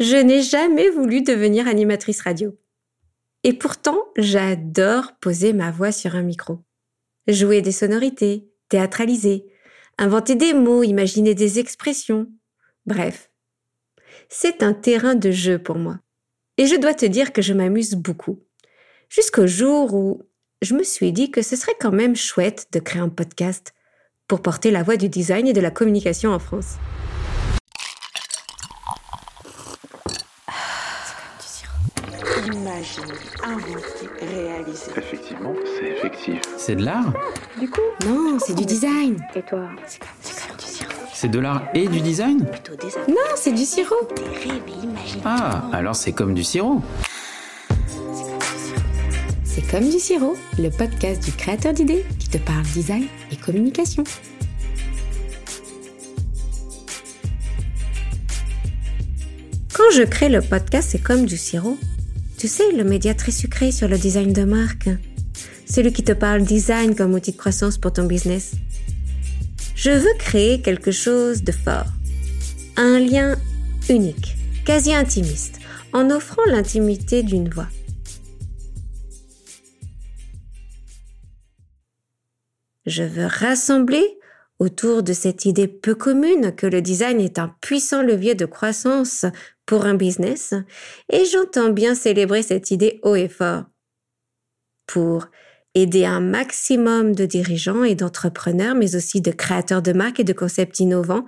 Je n'ai jamais voulu devenir animatrice radio. Et pourtant, j'adore poser ma voix sur un micro. Jouer des sonorités, théâtraliser, inventer des mots, imaginer des expressions. Bref. C'est un terrain de jeu pour moi. Et je dois te dire que je m'amuse beaucoup. Jusqu'au jour où je me suis dit que ce serait quand même chouette de créer un podcast pour porter la voix du design et de la communication en France. Imaginer, inventer, réaliser. Effectivement, c'est effectif. C'est de l'art Du coup Non, c'est du design. Et toi C'est comme, du sirop. C'est de l'art et du design Plutôt des Non, c'est du sirop. Des rêves et imaginer. Ah, alors c'est comme du sirop. C'est comme du sirop, le podcast du créateur d'idées qui te parle design et communication. Quand je crée le podcast, c'est comme du sirop. Tu sais, le média très sucré sur le design de marque. Celui qui te parle design comme outil de croissance pour ton business. Je veux créer quelque chose de fort. Un lien unique, quasi intimiste, en offrant l'intimité d'une voix. Je veux rassembler autour de cette idée peu commune que le design est un puissant levier de croissance pour un business, et j'entends bien célébrer cette idée haut et fort. Pour aider un maximum de dirigeants et d'entrepreneurs, mais aussi de créateurs de marques et de concepts innovants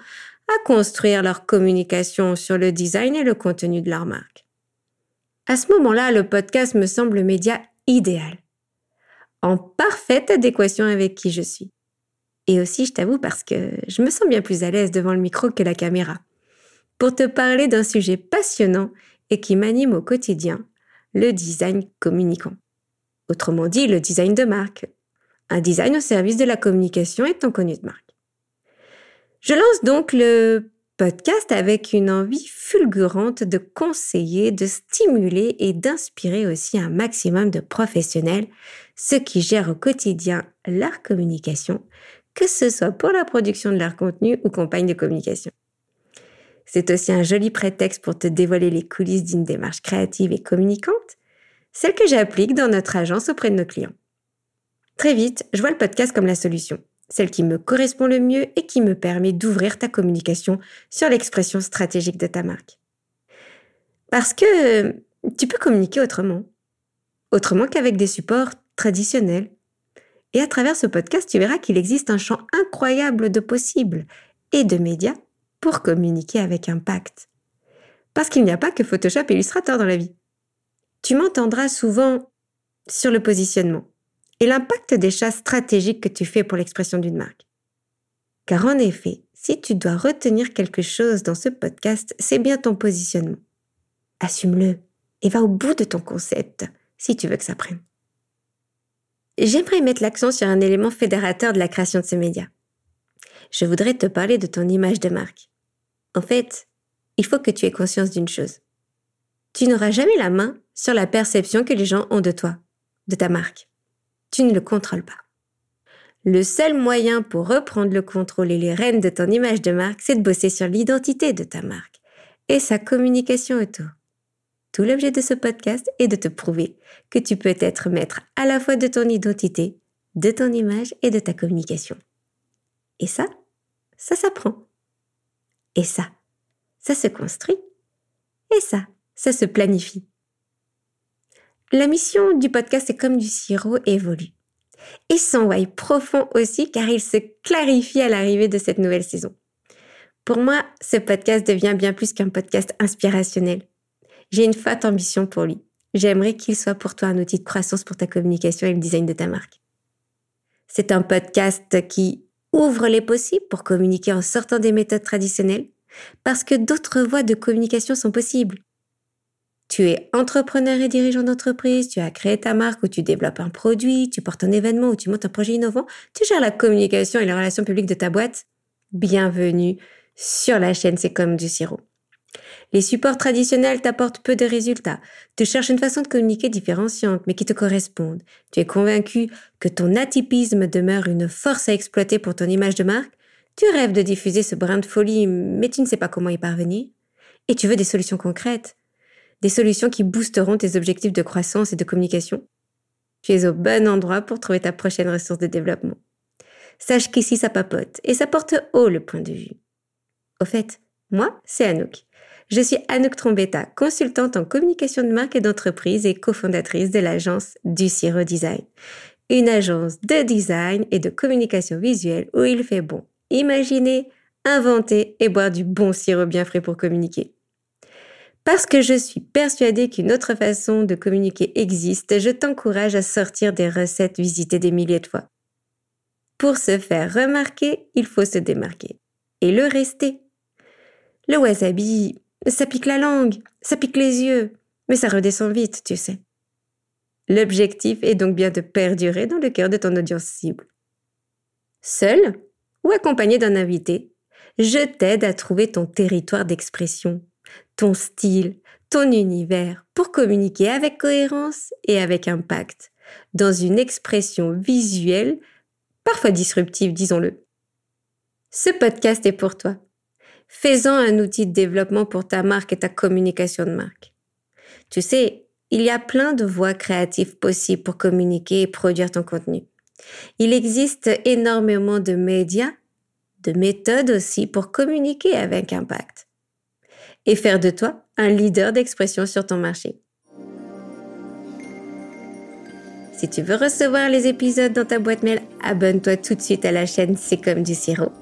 à construire leur communication sur le design et le contenu de leur marque. À ce moment-là, le podcast me semble le média idéal, en parfaite adéquation avec qui je suis. Et aussi, je t'avoue, parce que je me sens bien plus à l'aise devant le micro que la caméra. Pour te parler d'un sujet passionnant et qui m'anime au quotidien, le design communicant. Autrement dit, le design de marque. Un design au service de la communication et de ton connu de marque. Je lance donc le podcast avec une envie fulgurante de conseiller, de stimuler et d'inspirer aussi un maximum de professionnels, ceux qui gèrent au quotidien leur communication, que ce soit pour la production de leur contenu ou campagne de communication. C'est aussi un joli prétexte pour te dévoiler les coulisses d'une démarche créative et communicante, celle que j'applique dans notre agence auprès de nos clients. Très vite, je vois le podcast comme la solution, celle qui me correspond le mieux et qui me permet d'ouvrir ta communication sur l'expression stratégique de ta marque. Parce que tu peux communiquer autrement, autrement qu'avec des supports traditionnels et à travers ce podcast, tu verras qu'il existe un champ incroyable de possibles et de médias pour communiquer avec impact. Parce qu'il n'y a pas que Photoshop et Illustrator dans la vie. Tu m'entendras souvent sur le positionnement et l'impact des chats stratégiques que tu fais pour l'expression d'une marque. Car en effet, si tu dois retenir quelque chose dans ce podcast, c'est bien ton positionnement. Assume-le et va au bout de ton concept si tu veux que ça prenne. J'aimerais mettre l'accent sur un élément fédérateur de la création de ce média. Je voudrais te parler de ton image de marque. En fait, il faut que tu aies conscience d'une chose. Tu n'auras jamais la main sur la perception que les gens ont de toi, de ta marque. Tu ne le contrôles pas. Le seul moyen pour reprendre le contrôle et les rênes de ton image de marque, c'est de bosser sur l'identité de ta marque et sa communication autour. Tout l'objet de ce podcast est de te prouver que tu peux être maître à la fois de ton identité, de ton image et de ta communication. Et ça, ça s'apprend. Et ça, ça se construit. Et ça, ça se planifie. La mission du podcast est comme du sirop évolue. Et son why profond aussi car il se clarifie à l'arrivée de cette nouvelle saison. Pour moi, ce podcast devient bien plus qu'un podcast inspirationnel. J'ai une forte ambition pour lui. J'aimerais qu'il soit pour toi un outil de croissance pour ta communication et le design de ta marque. C'est un podcast qui ouvre les possibles pour communiquer en sortant des méthodes traditionnelles, parce que d'autres voies de communication sont possibles. Tu es entrepreneur et dirigeant d'entreprise, tu as créé ta marque ou tu développes un produit, tu portes un événement ou tu montes un projet innovant, tu gères la communication et les relations publiques de ta boîte. Bienvenue sur la chaîne C'est comme du sirop. Les supports traditionnels t'apportent peu de résultats. Tu cherches une façon de communiquer différenciante, mais qui te corresponde. Tu es convaincu que ton atypisme demeure une force à exploiter pour ton image de marque. Tu rêves de diffuser ce brin de folie, mais tu ne sais pas comment y parvenir. et tu veux des solutions concrètes, des solutions qui boosteront tes objectifs de croissance et de communication, tu es au bon endroit pour trouver ta prochaine ressource de développement. Sache qu'ici ça papote et ça porte haut le point de vue. Au fait, moi, c'est Anouk. Je suis Anouk Trombetta, consultante en communication de marque et d'entreprise et cofondatrice de l'agence du Siro Design. Une agence de design et de communication visuelle où il fait bon imaginer, inventer et boire du bon sirop bien frais pour communiquer. Parce que je suis persuadée qu'une autre façon de communiquer existe, je t'encourage à sortir des recettes visitées des milliers de fois. Pour se faire remarquer, il faut se démarquer. Et le rester. Le wasabi, ça pique la langue, ça pique les yeux, mais ça redescend vite, tu sais. L'objectif est donc bien de perdurer dans le cœur de ton audience cible. Seul ou accompagné d'un invité, je t'aide à trouver ton territoire d'expression, ton style, ton univers pour communiquer avec cohérence et avec impact, dans une expression visuelle, parfois disruptive, disons-le. Ce podcast est pour toi. Fais-en un outil de développement pour ta marque et ta communication de marque. Tu sais, il y a plein de voies créatives possibles pour communiquer et produire ton contenu. Il existe énormément de médias, de méthodes aussi pour communiquer avec impact et faire de toi un leader d'expression sur ton marché. Si tu veux recevoir les épisodes dans ta boîte mail, abonne-toi tout de suite à la chaîne C'est comme du sirop.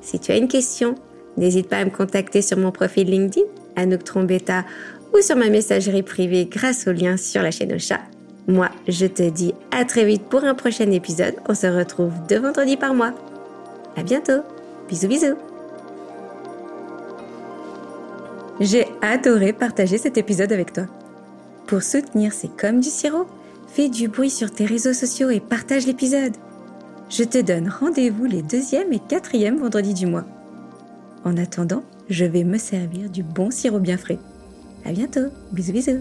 Si tu as une question, n'hésite pas à me contacter sur mon profil LinkedIn, Anouk Trombetta, ou sur ma messagerie privée grâce au lien sur la chaîne au chat. Moi, je te dis à très vite pour un prochain épisode. On se retrouve deux vendredis par mois. À bientôt. Bisous bisous. J'ai adoré partager cet épisode avec toi. Pour soutenir C'est comme du sirop, fais du bruit sur tes réseaux sociaux et partage l'épisode. Je te donne rendez-vous les deuxième et quatrième vendredis du mois. En attendant, je vais me servir du bon sirop bien frais. À bientôt. Bisous bisous.